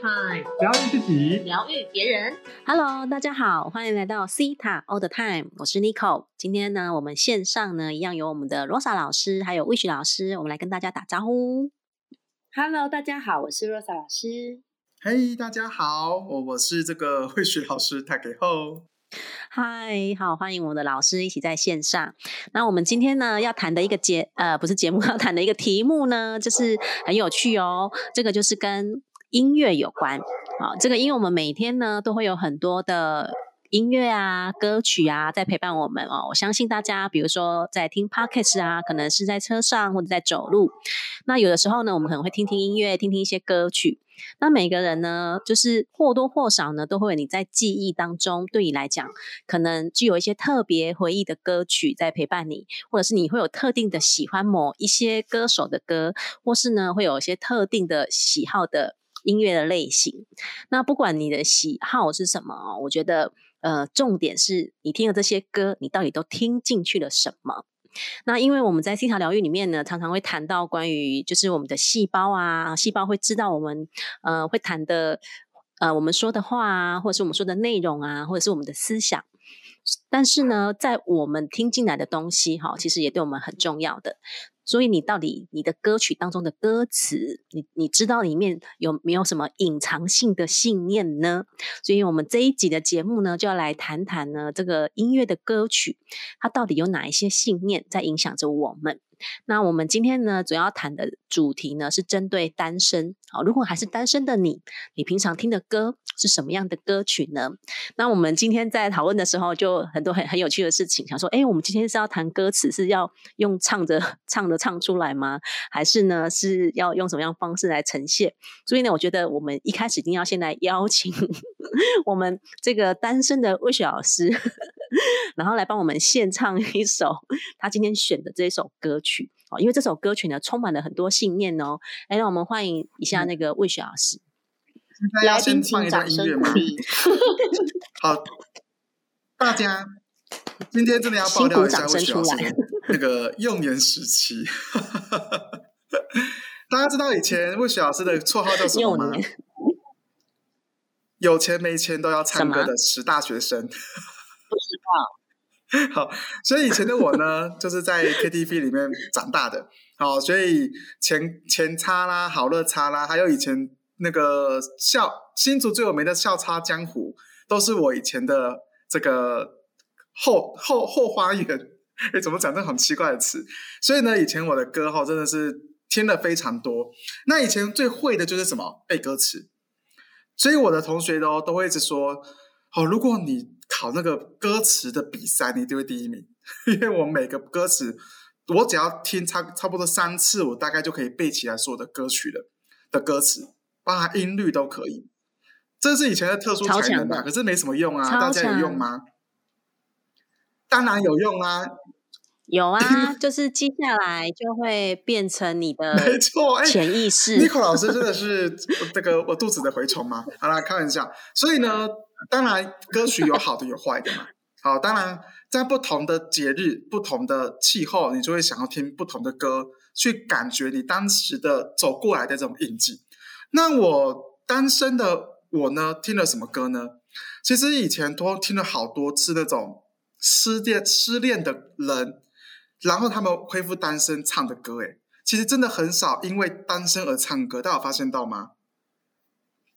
Time，疗愈自己，疗愈别人。Hello，大家好，欢迎来到 Cita All the Time，我是 Nico。今天呢，我们线上呢一样有我们的 Rosa 老师，还有 Wish 老师，我们来跟大家打招呼。Hello，大家好，我是 Rosa 老师。嘿、大家好，我我是这个慧学老师，大家好。嗨，好，欢迎我们的老师一起在线上。那我们今天呢要谈的一个节呃不是节目，要谈的一个题目呢，就是很有趣哦。这个就是跟音乐有关。啊，这个因为我们每天呢都会有很多的音乐啊、歌曲啊在陪伴我们哦。我相信大家，比如说在听 podcast 啊，可能是在车上或者在走路。那有的时候呢，我们可能会听听音乐，听听一些歌曲。那每个人呢，就是或多或少呢，都会有你在记忆当中，对你来讲，可能具有一些特别回忆的歌曲在陪伴你，或者是你会有特定的喜欢某一些歌手的歌，或是呢，会有一些特定的喜好的音乐的类型。那不管你的喜好是什么，我觉得呃，重点是你听的这些歌，你到底都听进去了什么。那因为我们在西塔疗愈里面呢，常常会谈到关于就是我们的细胞啊，细胞会知道我们呃会谈的呃我们说的话啊，或者是我们说的内容啊，或者是我们的思想。但是呢，在我们听进来的东西哈，其实也对我们很重要的。所以你到底你的歌曲当中的歌词，你你知道里面有没有什么隐藏性的信念呢？所以我们这一集的节目呢，就要来谈谈呢这个音乐的歌曲，它到底有哪一些信念在影响着我们？那我们今天呢，主要谈的主题呢是针对单身。好，如果还是单身的你，你平常听的歌是什么样的歌曲呢？那我们今天在讨论的时候，就很多很很有趣的事情，想说，哎，我们今天是要谈歌词，是要用唱着 唱着唱出来吗？还是呢是要用什么样方式来呈现？所以呢，我觉得我们一开始一定要先来邀请 我们这个单身的魏雪老师，然后来帮我们献唱一首他今天选的这一首歌曲哦，因为这首歌曲呢充满了很多信念哦。哎，让我们欢迎一下那个魏雪老师。现在要来宾先放一段请掌声音乐吗？鼓励。好，大家今天真的要爆料一下魏雪老师的那个幼年时期。大家知道以前魏雪老师的绰号叫什么吗？有钱没钱都要唱歌的十大学生。不知道，好，所以以前的我呢，就是在 KTV 里面长大的。好，所以前前叉啦、好乐叉啦，还有以前那个笑新竹最有名的笑叉江湖，都是我以前的这个后后后花园。哎，怎么讲这很奇怪的词？所以呢，以前我的歌哈真的是听了非常多。那以前最会的就是什么背歌词，所以我的同学都都会一直说，哦，如果你考那个歌词的比赛，你一定会第一名，因为我每个歌词，我只要听差差不多三次，我大概就可以背起来所有的歌曲的的歌词，包含音律都可以。这是以前的特殊才能吧，可是没什么用啊，大家有用吗？当然有用啊，有啊，就是记下来就会变成你的没错，哎、潜意识。Nico 老师真的是这个我肚子的蛔虫吗？好啦，开玩笑。所以呢，当然歌曲有好的有坏的嘛。好，当然在不同的节日、不同的气候，你就会想要听不同的歌，去感觉你当时的走过来的这种印记。那我单身的我呢，听了什么歌呢？其实以前都听了好多次那种失恋失恋的人，然后他们恢复单身唱的歌，诶，其实真的很少因为单身而唱歌，大家有发现到吗？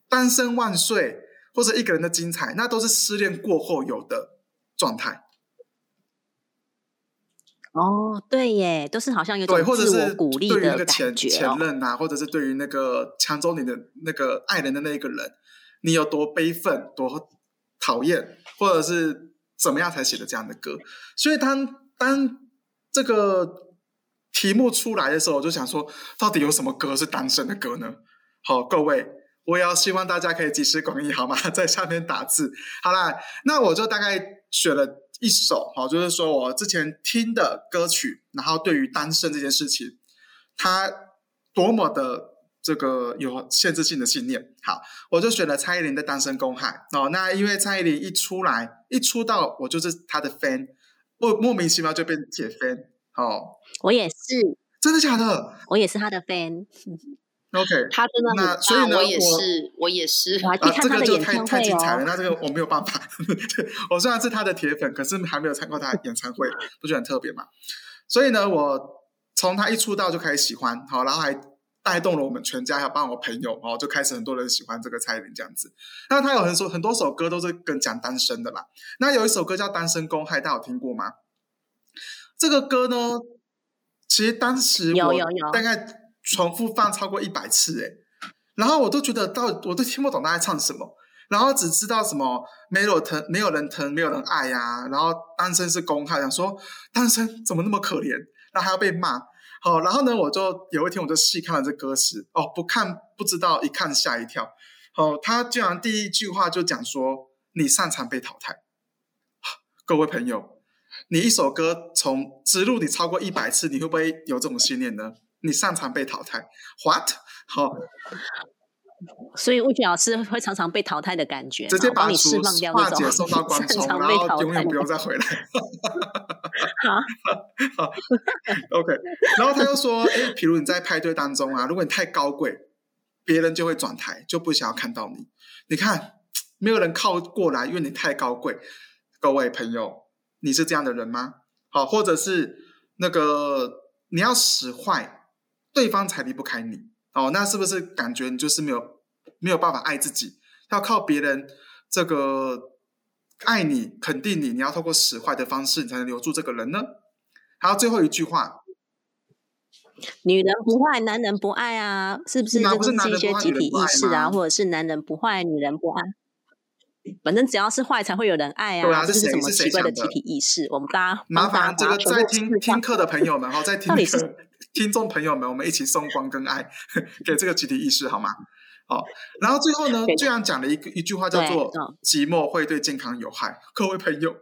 单身万岁或者一个人的精彩，那都是失恋过后有的状态。哦，对耶，都是好像有对，或者是我鼓励对于那的个前感觉哦。前任啊，或者是对于那个抢走你的那个爱人的那一个人，你有多悲愤、多讨厌，或者是怎么样才写的这样的歌？所以当当这个题目出来的时候，我就想说，到底有什么歌是单身的歌呢？好，各位，我也要希望大家可以集思广益，好吗？在下面打字。好啦，那我就大概选了一首，好，就是说我之前听的歌曲，然后对于单身这件事情，它多么的这个有限制性的信念。好，我就选了蔡依林的《单身公害》哦。那因为蔡依林一出来，一出道，我就是她的 fan，莫莫名其妙就变铁 fan。哦，我也是，真的假的？我也是他的 fan。OK，他真的那所以呢，我也是，我也是啊，这个就太太精彩了。那这个我没有办法，我虽然是他的铁粉，可是还没有参过他的演唱会，不觉得很特别嘛？所以呢，我从他一出道就开始喜欢，好，然后还带动了我们全家，还有帮我朋友，哦，就开始很多人喜欢这个蔡依林这样子。那他有很多很多首歌都是跟讲单身的啦。那有一首歌叫《单身公害》，大家有听过吗？这个歌呢，其实当时有有有大概。重复放超过一百次哎，然后我都觉得到我都听不懂他在唱什么，然后只知道什么没有疼，没有人疼，没有人爱呀，然后单身是公害，想说单身怎么那么可怜，然后还要被骂。好，然后呢，我就有一天我就细看了这歌词，哦，不看不知道，一看吓一跳。好，他居然第一句话就讲说你擅长被淘汰。各位朋友，你一首歌从植入你超过一百次，你会不会有这种信念呢？你擅长被淘汰，what？好，所以魏雪老师会常常被淘汰的感觉，直接把你释放掉化解送到观众，然后永远不用再回来。好，好，OK。然后他又说：“哎，比如你在派对当中啊，如果你太高贵，别人就会转台，就不想要看到你。你看，没有人靠过来，因为你太高贵。各位朋友，你是这样的人吗？好，或者是那个你要使坏。”对方才离不开你哦，那是不是感觉你就是没有没有办法爱自己？要靠别人这个爱你、肯定你，你要透过使坏的方式，你才能留住这个人呢？还有最后一句话：女人不坏，男人不爱啊，是不是？不是一些集体意识啊，或者是男人不坏，女人不爱，反正只要是坏才会有人爱啊，这是什么奇怪的集体意识？我们大家麻烦这个在听听课的朋友们哈，在听课。听众朋友们，我们一起送光跟爱 给这个集体意识，好吗？好，然后最后呢，居然讲了一个一句话，叫做“寂寞会对健康有害”。各位朋友，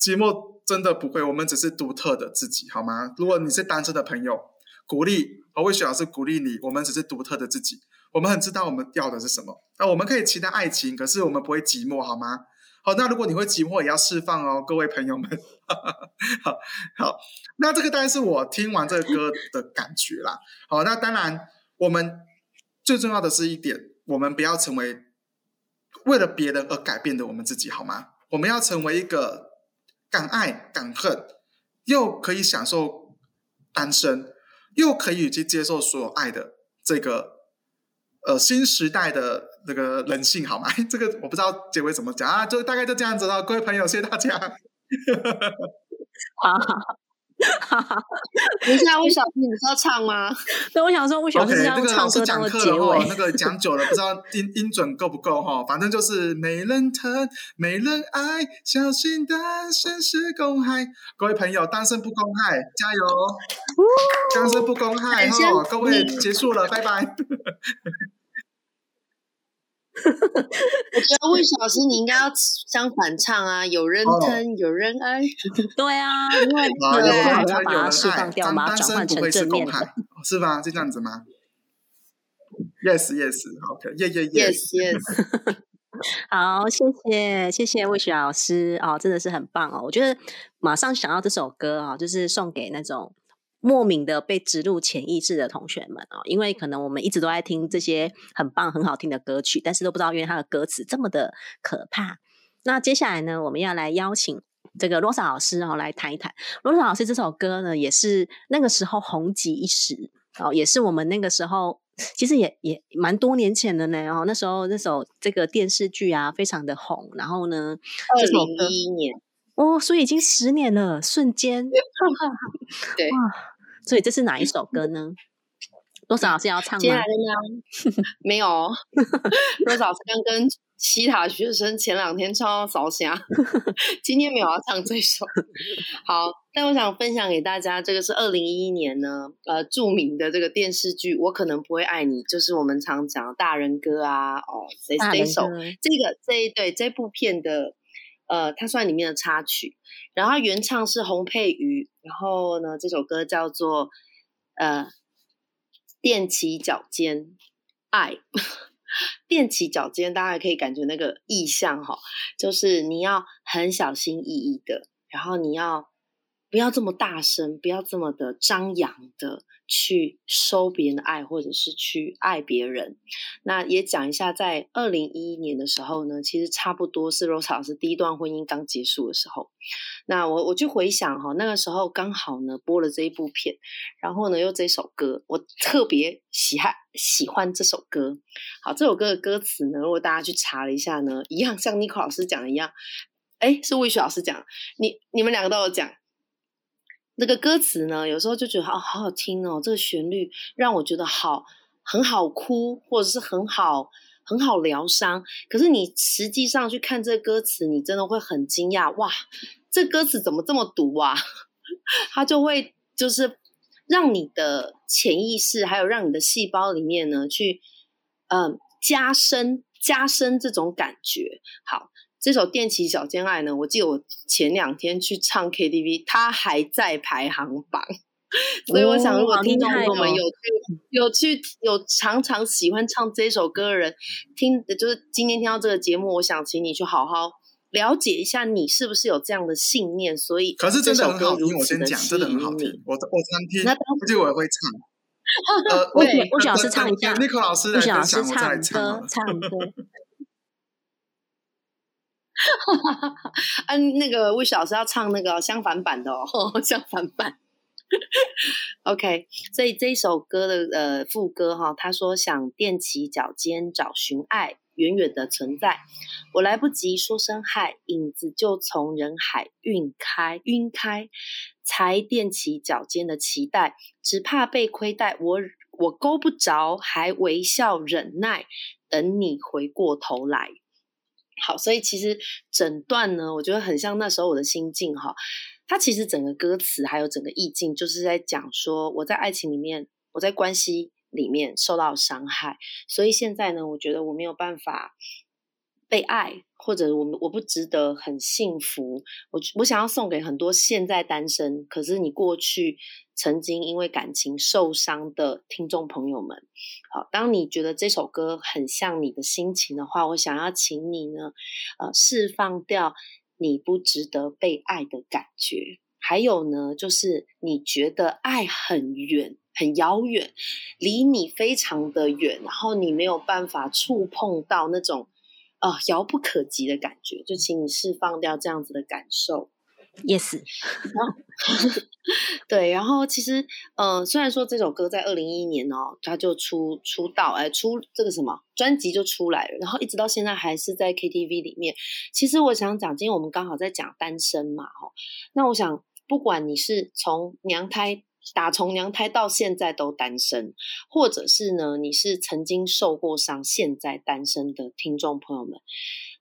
寂寞真的不会，我们只是独特的自己，好吗？如果你是单身的朋友，鼓励我魏雪老师鼓励你，我们只是独特的自己，我们很知道我们要的是什么。那我们可以期待爱情，可是我们不会寂寞，好吗？好，那如果你会寂寞，也要释放哦，各位朋友们。好好，那这个当然是我听完这个歌的感觉啦。好，那当然，我们最重要的是一点，我们不要成为为了别人而改变的我们自己，好吗？我们要成为一个敢爱敢恨，又可以享受单身，又可以去接受所有爱的这个呃新时代的。那个人性好吗？这个我不知道结尾怎么讲啊，就大概就这样子了。各位朋友，谢谢大家。好好 好，等一下，魏小你是要唱吗？对，我想说魏小是要唱歌当结尾。那个讲久了，不知道音音准够不够哈。反正就是没人疼，没人爱，小心单身是公害。各位朋友，单身不公害，加油！单身不公害哈。各位结束了，拜拜。我觉得魏老师你应该要相反唱啊，有人疼，有人爱。对啊，因为有人疼，要把它释放掉，把它转换成正面的，是吧？是这样子吗？Yes，Yes，OK，Yeah，Yeah，Yes，Yes。好，谢谢，谢谢魏雪老师哦，真的是很棒哦。我觉得马上想到这首歌啊，就是送给那种。莫名的被植入潜意识的同学们啊，因为可能我们一直都在听这些很棒、很好听的歌曲，但是都不知道原来它的歌词这么的可怕。那接下来呢，我们要来邀请这个罗莎老师哦来谈一谈。罗莎老师这首歌呢，也是那个时候红极一时哦，也是我们那个时候其实也也蛮多年前的呢哦。那时候那首这个电视剧啊，非常的红。然后呢，二零一一年哦，所以已经十年了，瞬间 对哇。所以这是哪一首歌呢？罗莎老师要唱吗？接下来呢？没有，罗莎老师刚跟西塔学生前两天唱到烧香，今天没有要唱这首。好，但我想分享给大家，这个是二零一一年呢，呃，著名的这个电视剧《我可能不会爱你》，就是我们常讲大人歌啊，哦，谁谁首这个这一对这部片的。呃，它算里面的插曲，然后原唱是洪佩瑜，然后呢，这首歌叫做呃踮起脚尖爱，踮起脚尖，大家可以感觉那个意象哈，就是你要很小心翼翼的，然后你要不要这么大声，不要这么的张扬的去收别人的爱，或者是去爱别人。那也讲一下，在二零一一年的时候呢，其实差不多是 Rose 老师第一段婚姻刚结束的时候。那我我就回想哈，那个时候刚好呢播了这一部片，然后呢又这首歌，我特别喜爱喜欢这首歌。好，这首歌的歌词呢，如果大家去查了一下呢，一样像 Nico 老师讲的一样，哎，是魏雪老师讲，你你们两个都有讲。那个歌词呢，有时候就觉得好好好听哦，这个旋律让我觉得好很好哭，或者是很好很好疗伤。可是你实际上去看这歌词，你真的会很惊讶，哇，这歌词怎么这么毒啊？它就会就是让你的潜意识，还有让你的细胞里面呢，去嗯加深加深这种感觉。好。这首《踮起小尖爱》呢，我记得我前两天去唱 KTV，它还在排行榜，所以我想，如果听众朋友们有去、有去、有常常喜欢唱这首歌的人，听就是今天听到这个节目，我想请你去好好了解一下，你是不是有这样的信念？所以，可是真的很好听，我先讲，真的很好听，我我常听，估计我也会唱。呃，我我老师唱一下，Nico 老师来分享，我再唱唱歌。哈哈哈！嗯，那个魏老师要唱那个相反版的哦，相反版。OK，所以这一首歌的呃副歌哈，他说想踮起脚尖找寻爱，远远的存在，我来不及说声嗨，影子就从人海晕开，晕开，才踮起脚尖的期待，只怕被亏待，我我勾不着，还微笑忍耐，等你回过头来。好，所以其实整段呢，我觉得很像那时候我的心境哈。它其实整个歌词还有整个意境，就是在讲说我在爱情里面，我在关系里面受到伤害，所以现在呢，我觉得我没有办法被爱，或者我我不值得很幸福。我我想要送给很多现在单身，可是你过去。曾经因为感情受伤的听众朋友们，好，当你觉得这首歌很像你的心情的话，我想要请你呢，呃，释放掉你不值得被爱的感觉，还有呢，就是你觉得爱很远、很遥远，离你非常的远，然后你没有办法触碰到那种啊遥不可及的感觉，就请你释放掉这样子的感受。Yes，对，然后其实，呃，虽然说这首歌在二零一一年哦，他就出出道，哎，出这个什么专辑就出来了，然后一直到现在还是在 KTV 里面。其实我想讲，今天我们刚好在讲单身嘛，哦，那我想，不管你是从娘胎打从娘胎到现在都单身，或者是呢，你是曾经受过伤现在单身的听众朋友们，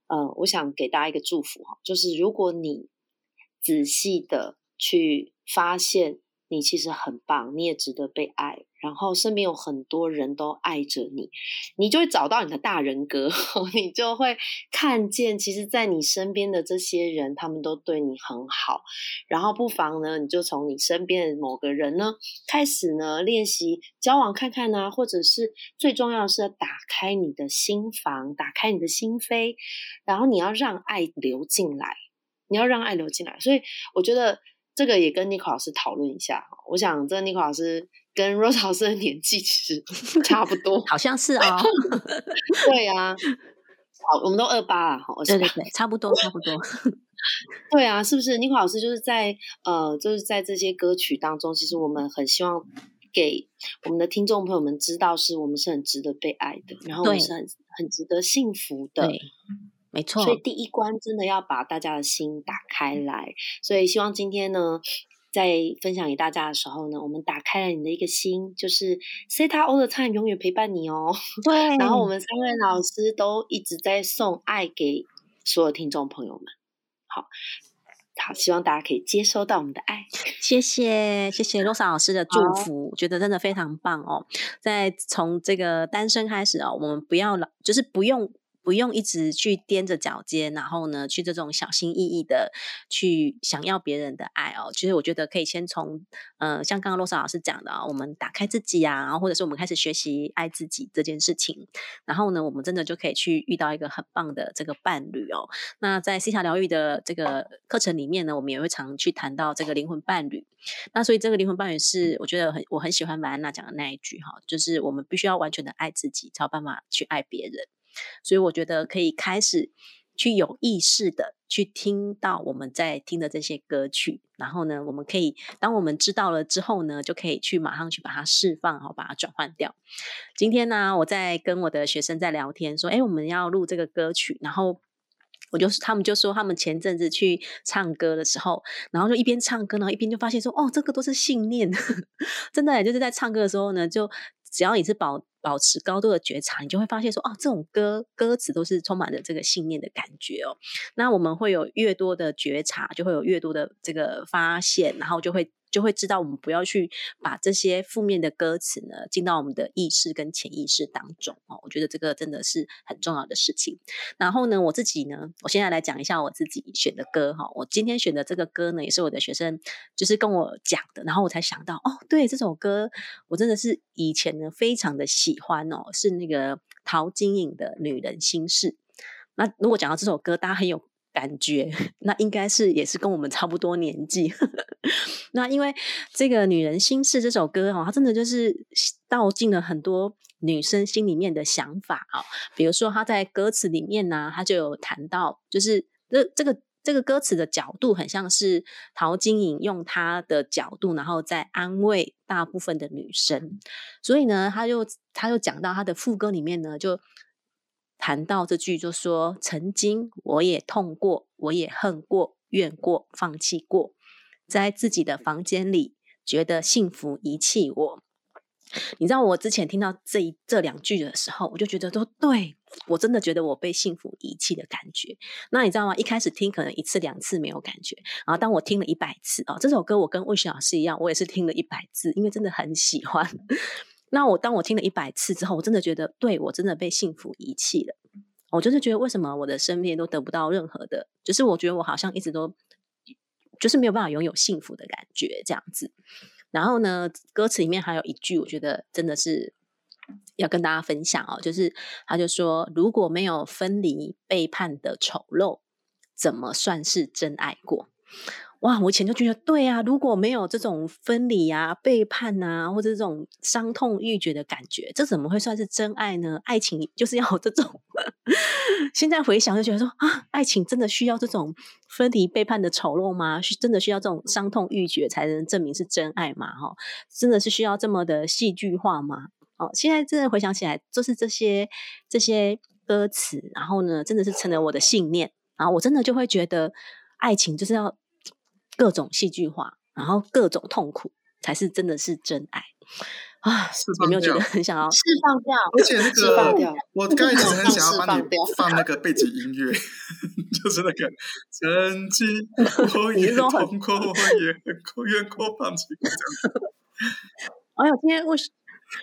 呃，我想给大家一个祝福哈，就是如果你。仔细的去发现，你其实很棒，你也值得被爱。然后身边有很多人都爱着你，你就会找到你的大人格，你就会看见，其实，在你身边的这些人，他们都对你很好。然后不妨呢，你就从你身边的某个人呢，开始呢练习交往看看呢，或者是最重要的是打开你的心房，打开你的心扉，然后你要让爱流进来。你要让爱流进来，所以我觉得这个也跟尼克老师讨论一下哈。我想这个尼克老师跟 Rose 老师的年纪其实 差不多，好像是啊。对呀，好，我们都二八了哈，对对对，差不多差不多。对啊，是不是？尼克老师就是在呃，就是在这些歌曲当中，其实我们很希望给我们的听众朋友们知道，是我们是很值得被爱的，然后我们是很很值得幸福的。没错，所以第一关真的要把大家的心打开来。所以希望今天呢，在分享给大家的时候呢，我们打开了你的一个心，就是 Say It All the Time，永远陪伴你哦。对。然后我们三位老师都一直在送爱给所有听众朋友们。好，好，希望大家可以接收到我们的爱。谢谢，谢谢罗莎老师的祝福，觉得真的非常棒哦。在从这个单身开始哦，我们不要老，就是不用。不用一直去踮着脚尖，然后呢，去这种小心翼翼的去想要别人的爱哦。其实我觉得可以先从，呃，像刚刚洛莎老师讲的啊，我们打开自己啊，然后或者是我们开始学习爱自己这件事情，然后呢，我们真的就可以去遇到一个很棒的这个伴侣哦。那在西塔疗愈的这个课程里面呢，我们也会常去谈到这个灵魂伴侣。那所以这个灵魂伴侣是我觉得很我很喜欢马安娜讲的那一句哈，就是我们必须要完全的爱自己，才有办法去爱别人。所以我觉得可以开始去有意识的去听到我们在听的这些歌曲，然后呢，我们可以当我们知道了之后呢，就可以去马上去把它释放，好把它转换掉。今天呢，我在跟我的学生在聊天，说，哎，我们要录这个歌曲，然后我就是他们就说，他们前阵子去唱歌的时候，然后就一边唱歌，然后一边就发现说，哦，这个都是信念，真的，就是在唱歌的时候呢，就只要你是保。保持高度的觉察，你就会发现说，哦，这种歌歌词都是充满着这个信念的感觉哦。那我们会有越多的觉察，就会有越多的这个发现，然后就会。就会知道我们不要去把这些负面的歌词呢进到我们的意识跟潜意识当中哦。我觉得这个真的是很重要的事情。然后呢，我自己呢，我现在来讲一下我自己选的歌哈。我今天选的这个歌呢，也是我的学生就是跟我讲的，然后我才想到哦，对这首歌我真的是以前呢非常的喜欢哦，是那个陶晶莹的《女人心事》。那如果讲到这首歌，大家很有。感觉 那应该是也是跟我们差不多年纪。那因为这个《女人心事》这首歌哈，它真的就是道尽了很多女生心里面的想法啊。比如说，她在歌词里面呢，她就有谈到，就是这这个这个歌词的角度很像是陶晶莹用她的角度，然后在安慰大部分的女生。所以呢，她就她就讲到她的副歌里面呢，就。谈到这句，就说曾经我也痛过，我也恨过，怨过，放弃过，在自己的房间里觉得幸福遗弃我。你知道我之前听到这一这两句的时候，我就觉得都对我真的觉得我被幸福遗弃的感觉。那你知道吗？一开始听可能一次两次没有感觉，然后当我听了一百次哦，这首歌我跟魏雪老师一样，我也是听了一百次，因为真的很喜欢。那我当我听了一百次之后，我真的觉得，对我真的被幸福遗弃了。我就是觉得，为什么我的身边都得不到任何的，就是我觉得我好像一直都就是没有办法拥有幸福的感觉这样子。然后呢，歌词里面还有一句，我觉得真的是要跟大家分享哦，就是他就说，如果没有分离、背叛的丑陋，怎么算是真爱过？哇！我以前就觉得对啊，如果没有这种分离啊、背叛啊，或者这种伤痛欲绝的感觉，这怎么会算是真爱呢？爱情 就是要这种。现在回想就觉得说啊，爱情真的需要这种分离、背叛的丑陋吗？真的需要这种伤痛欲绝才能证明是真爱吗？哈，真的是需要这么的戏剧化吗？哦，现在真的回想起来，就是这些这些歌词，然后呢，真的是成了我的信念。然后我真的就会觉得，爱情就是要。各种戏剧化，然后各种痛苦，才是真的是真爱啊！有没有觉 得很想要 释放掉？而且那个，我刚才很想要帮你放那个背景音乐，就是那个曾经我也痛过，我也哭，怨过，放弃过这样子。哎呦，今天我。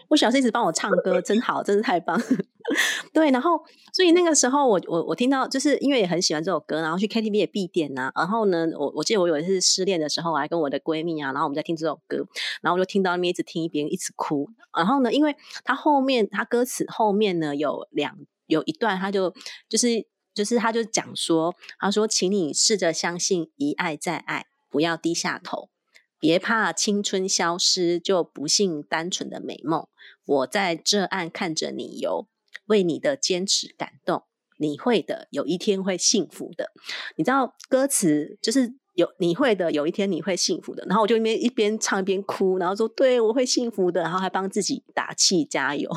我小时候一直帮我唱歌，真好，真是太棒。对，然后所以那个时候，我我我听到，就是因为也很喜欢这首歌，然后去 KTV 也必点呐。然后呢，我我记得我有一次失恋的时候，我还跟我的闺蜜啊，然后我们在听这首歌，然后我就听到那边一直听一边一直哭。然后呢，因为他后面他歌词后面呢有两有一段，他就就是就是他就讲说，他说，请你试着相信一爱再爱，不要低下头。别怕青春消失，就不信单纯的美梦。我在这岸看着你游，为你的坚持感动。你会的，有一天会幸福的。你知道歌词就是有你会的，有一天你会幸福的。然后我就一边一边唱一边哭，然后说对我会幸福的，然后还帮自己打气加油。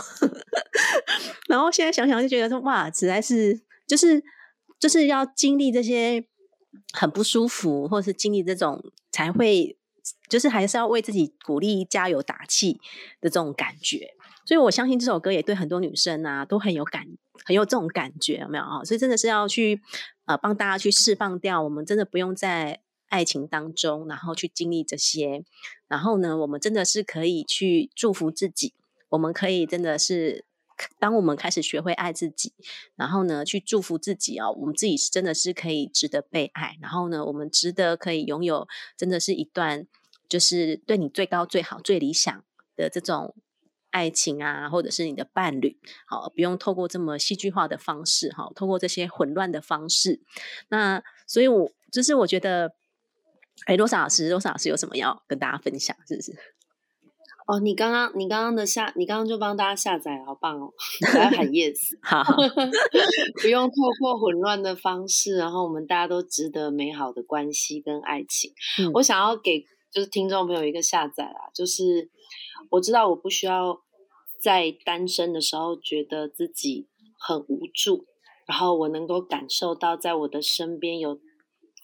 然后现在想想就觉得说哇，实在是就是就是要经历这些很不舒服，或是经历这种才会。就是还是要为自己鼓励、加油打气的这种感觉，所以我相信这首歌也对很多女生啊都很有感，很有这种感觉，有没有啊？所以真的是要去呃帮大家去释放掉，我们真的不用在爱情当中，然后去经历这些，然后呢，我们真的是可以去祝福自己，我们可以真的是当我们开始学会爱自己，然后呢，去祝福自己哦，我们自己是真的是可以值得被爱，然后呢，我们值得可以拥有，真的是一段就是对你最高、最好、最理想的这种爱情啊，或者是你的伴侣，好，不用透过这么戏剧化的方式，哈，透过这些混乱的方式，那所以，我就是我觉得，哎，罗莎老师，罗莎老师有什么要跟大家分享，是不是？哦，你刚刚你刚刚的下，你刚刚就帮大家下载，好棒哦！我要喊 yes，好，不用透过混乱的方式，然后我们大家都值得美好的关系跟爱情。我想要给就是听众朋友一个下载啦，就是我知道我不需要在单身的时候觉得自己很无助，然后我能够感受到在我的身边有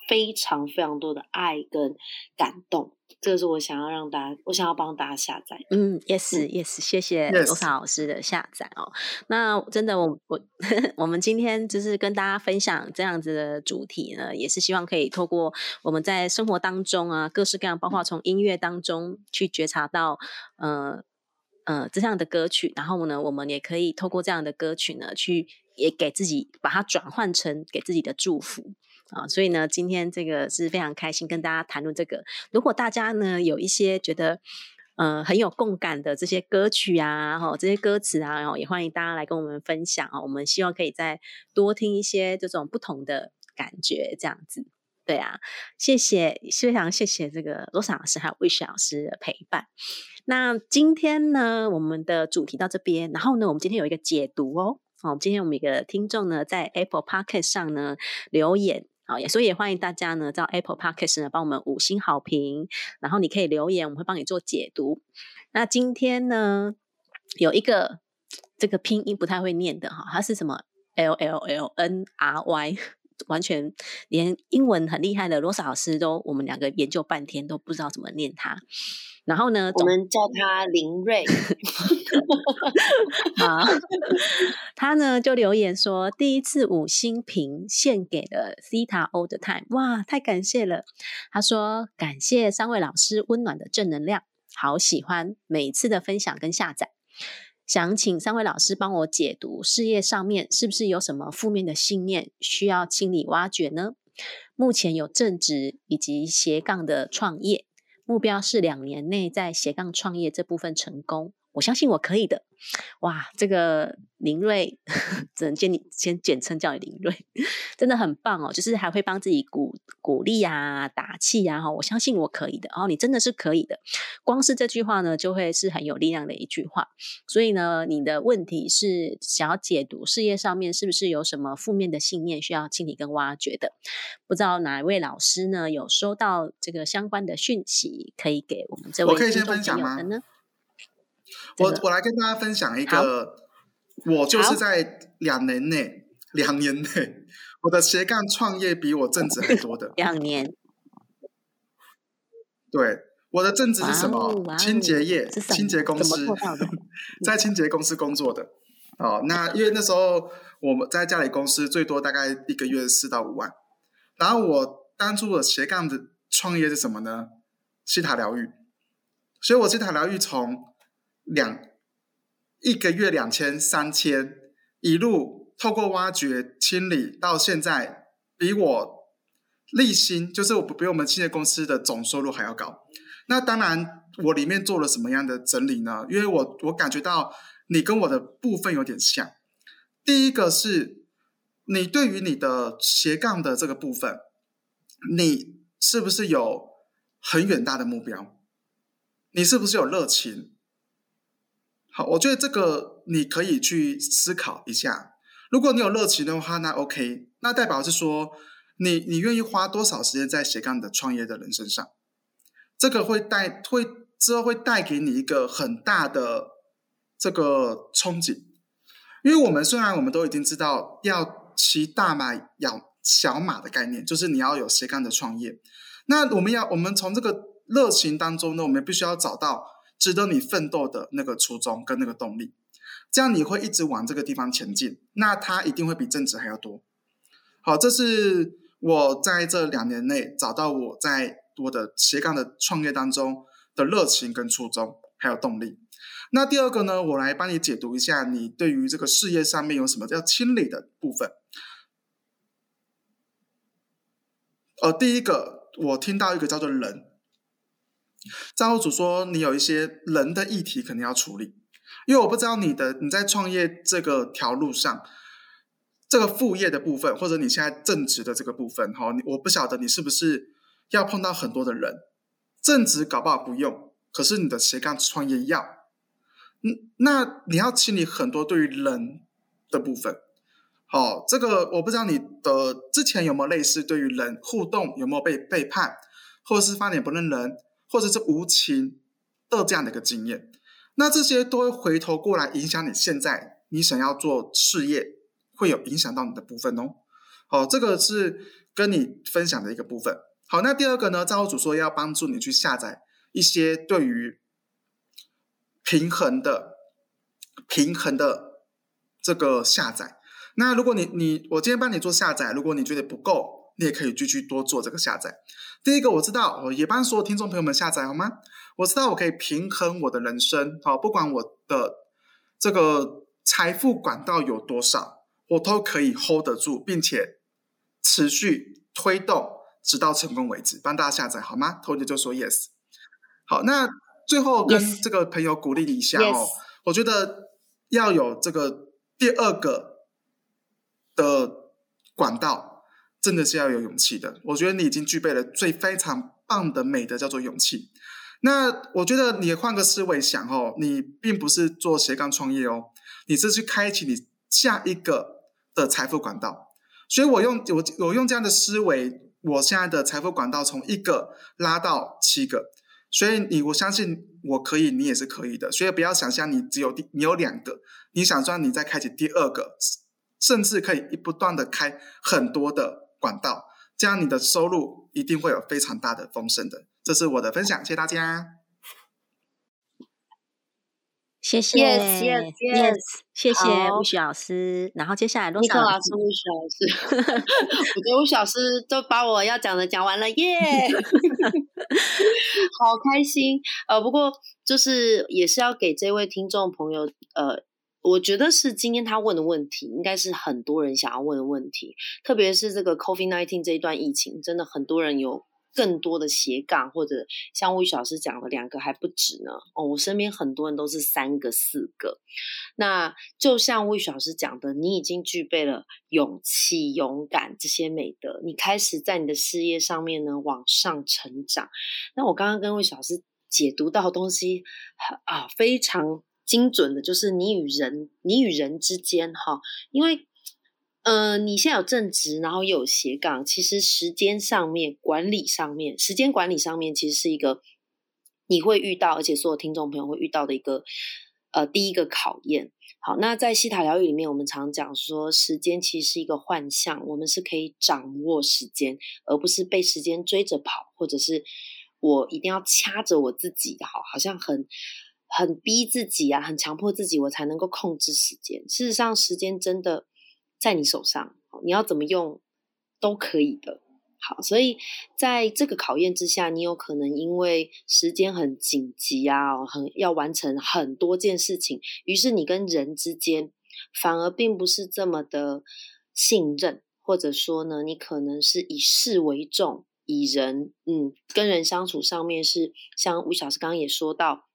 非常非常多的爱跟感动。这个是我想要让大家，我想要帮大家下载。嗯，yes，yes，谢谢罗莎老师的下载哦。那真的，我我 我们今天就是跟大家分享这样子的主题呢，也是希望可以透过我们在生活当中啊，各式各样，包括从音乐当中去觉察到，呃呃这样的歌曲，然后呢，我们也可以透过这样的歌曲呢，去也给自己把它转换成给自己的祝福。啊，所以呢，今天这个是非常开心跟大家谈论这个。如果大家呢有一些觉得呃很有共感的这些歌曲啊，哈，这些歌词啊，然后也欢迎大家来跟我们分享啊。我们希望可以再多听一些这种不同的感觉，这样子。对啊，谢谢，非常谢谢这个罗莎老师还有魏雪老师的陪伴。那今天呢，我们的主题到这边，然后呢，我们今天有一个解读哦。好，今天我们一个听众呢在 Apple Podcast 上呢留言。好，也所以也欢迎大家呢，到 Apple Podcast 呢帮我们五星好评，然后你可以留言，我们会帮你做解读。那今天呢，有一个这个拼音不太会念的哈，它是什么 L L L N R Y，完全连英文很厉害的罗莎老师都，我们两个研究半天都不知道怎么念它。然后呢，我们叫他林瑞。好，他呢就留言说，第一次五星评献给了 Theta Old Time，哇，太感谢了。他说感谢三位老师温暖的正能量，好喜欢每次的分享跟下载。想请三位老师帮我解读事业上面是不是有什么负面的信念需要清理挖掘呢？目前有正职以及斜杠的创业。目标是两年内在斜杠创业这部分成功，我相信我可以的。哇，这个林瑞 只能先你先简称叫你林瑞，真的很棒哦！就是还会帮自己鼓鼓励啊、打气啊，哈，我相信我可以的。然后你真的是可以的，光是这句话呢，就会是很有力量的一句话。所以呢，你的问题是想要解读事业上面是不是有什么负面的信念需要清理跟挖掘的？不知道哪一位老师呢有收到这个相关的讯息，可以给我们这位我可以先分享吗？我我来跟大家分享一个，我就是在两年内，两年内，我的斜杠创业比我正职还多的两年。对，我的正职是什么？清洁业，清洁公司，在清洁公司工作的。哦，那因为那时候我们在家里公司最多大概一个月四到五万，然后我当初的斜杠的创业是什么呢？西塔疗愈，所以我西塔疗愈从。两一个月两千三千，一路透过挖掘清理到现在，比我利薪就是我比我们清洁公司的总收入还要高。那当然，我里面做了什么样的整理呢？因为我我感觉到你跟我的部分有点像。第一个是你对于你的斜杠的这个部分，你是不是有很远大的目标？你是不是有热情？好，我觉得这个你可以去思考一下。如果你有热情的话，那 OK，那代表是说你你愿意花多少时间在斜杠的创业的人身上，这个会带会之后会带给你一个很大的这个憧憬。因为我们虽然我们都已经知道要骑大马养小马的概念，就是你要有斜杠的创业。那我们要我们从这个热情当中呢，我们必须要找到。值得你奋斗的那个初衷跟那个动力，这样你会一直往这个地方前进。那它一定会比正职还要多。好，这是我在这两年内找到我在我的斜杠的创业当中的热情跟初衷，还有动力。那第二个呢，我来帮你解读一下，你对于这个事业上面有什么要清理的部分。呃，第一个，我听到一个叫做人，账户主说你有一些人的议题可能要处理，因为我不知道你的你在创业这个条路上，这个副业的部分，或者你现在正职的这个部分，哈，我不晓得你是不是要碰到很多的人，正职搞不好不用，可是你的斜杠创业要。嗯，那你要清理很多对于人的部分。好，这个我不知道你的之前有没有类似对于人互动有没有被背叛，或者是翻脸不认人，或者是无情的这样的一个经验。那这些都会回头过来影响你现在你想要做事业，会有影响到你的部分哦。好，这个是跟你分享的一个部分。好，那第二个呢，账户主说要帮助你去下载一些对于。平衡的、平衡的这个下载。那如果你你我今天帮你做下载，如果你觉得不够，你也可以继续多做这个下载。第一个我知道，我也帮所有听众朋友们下载好吗？我知道我可以平衡我的人生，好，不管我的这个财富管道有多少，我都可以 hold 得住，并且持续推动，直到成功为止。帮大家下载好吗？投姐就说 yes。好，那。最后跟这个朋友鼓励一下哦，我觉得要有这个第二个的管道，真的是要有勇气的。我觉得你已经具备了最非常棒的美德，叫做勇气。那我觉得你换个思维想哦，你并不是做斜杠创业哦，你是去开启你下一个的财富管道。所以我用我我用这样的思维，我现在的财富管道从一个拉到七个。所以你，我相信我可以，你也是可以的。所以不要想象你只有第，你有两个，你想说你再开启第二个，甚至可以不断的开很多的管道，这样你的收入一定会有非常大的丰盛的。这是我的分享，谢谢大家。谢谢，yes yes yes，谢谢吴雪老师。然后接下来罗少老师，吴雪老师，我觉得吴雪老师都把我要讲的讲完了，耶，好开心。呃，不过就是也是要给这位听众朋友，呃，我觉得是今天他问的问题，应该是很多人想要问的问题，特别是这个 COVID nineteen 这一段疫情，真的很多人有。更多的斜杠，或者像吴老师讲的两个还不止呢。哦，我身边很多人都是三个、四个。那就像魏老师讲的，你已经具备了勇气、勇敢这些美德，你开始在你的事业上面呢往上成长。那我刚刚跟魏老师解读到东西啊，非常精准的，就是你与人、你与人之间哈，因为。呃，你现在有正职，然后又有斜杠，其实时间上面管理上面，时间管理上面其实是一个你会遇到，而且所有听众朋友会遇到的一个呃第一个考验。好，那在西塔疗愈里面，我们常讲说，时间其实是一个幻象，我们是可以掌握时间，而不是被时间追着跑，或者是我一定要掐着我自己，好，好像很很逼自己啊，很强迫自己，我才能够控制时间。事实上，时间真的。在你手上，你要怎么用都可以的。好，所以在这个考验之下，你有可能因为时间很紧急啊，很要完成很多件事情，于是你跟人之间反而并不是这么的信任，或者说呢，你可能是以事为重，以人嗯跟人相处上面是像吴小师刚刚也说到。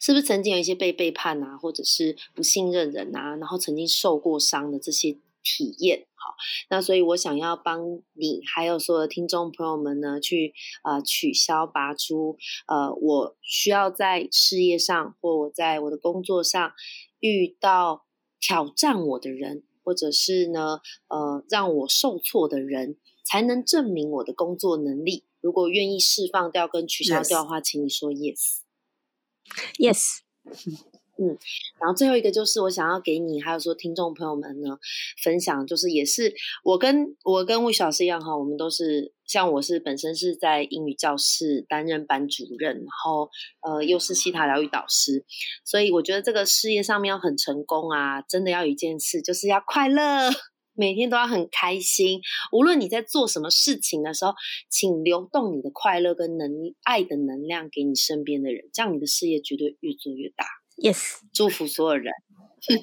是不是曾经有一些被背叛啊，或者是不信任人啊，然后曾经受过伤的这些体验？好，那所以我想要帮你，还有所有的听众朋友们呢，去呃取消、拔出呃我需要在事业上或我在我的工作上遇到挑战我的人，或者是呢呃让我受挫的人，才能证明我的工作能力。如果愿意释放掉跟取消掉的话，请你说 yes。Yes，嗯，然后最后一个就是我想要给你，还有说听众朋友们呢分享，就是也是我跟我跟魏老师一样哈，我们都是像我是本身是在英语教室担任班主任，然后呃又是西塔疗愈导师，所以我觉得这个事业上面要很成功啊，真的要有一件事就是要快乐。每天都要很开心。无论你在做什么事情的时候，请流动你的快乐跟能爱的能量给你身边的人，这样你的事业绝对越做越大。Yes，祝福所有人，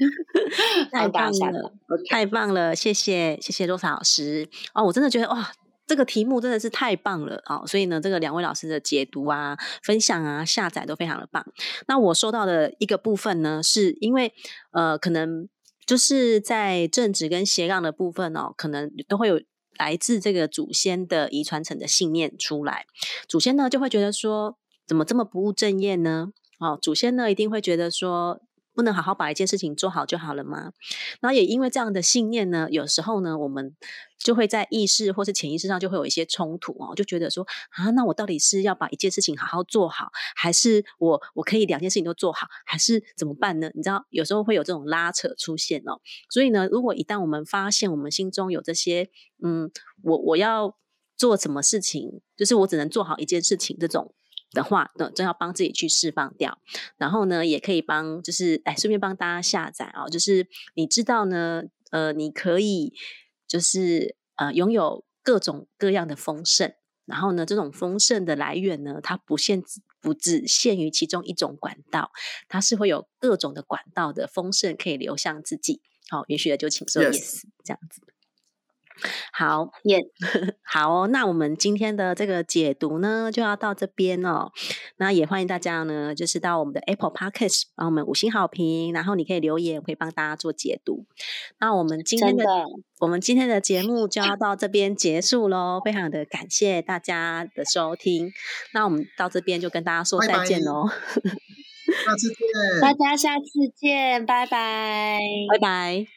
太棒了，太棒了，谢谢谢谢罗莎老师哦，我真的觉得哇。这个题目真的是太棒了哦，所以呢，这个两位老师的解读啊、分享啊、下载都非常的棒。那我收到的一个部分呢，是因为呃，可能就是在正直跟斜杠的部分哦，可能都会有来自这个祖先的遗传层的信念出来。祖先呢就会觉得说，怎么这么不务正业呢？哦，祖先呢一定会觉得说。不能好好把一件事情做好就好了吗？然后也因为这样的信念呢，有时候呢，我们就会在意识或是潜意识上就会有一些冲突哦，就觉得说啊，那我到底是要把一件事情好好做好，还是我我可以两件事情都做好，还是怎么办呢？你知道，有时候会有这种拉扯出现哦。所以呢，如果一旦我们发现我们心中有这些，嗯，我我要做什么事情，就是我只能做好一件事情这种。的话，那真要帮自己去释放掉，然后呢，也可以帮，就是哎，顺便帮大家下载哦。就是你知道呢，呃，你可以就是呃拥有各种各样的丰盛，然后呢，这种丰盛的来源呢，它不限不只限于其中一种管道，它是会有各种的管道的丰盛可以流向自己。好，允许的就请说 yes，这样子。好，耶，好哦。那我们今天的这个解读呢，就要到这边哦。那也欢迎大家呢，就是到我们的 Apple Podcast 帮我们五星好评，然后你可以留言，我以帮大家做解读。那我们今天的我们今天的节目就要 到这边结束喽，非常的感谢大家的收听。那我们到这边就跟大家说再见喽，下次见，大家下次见，拜拜，拜拜。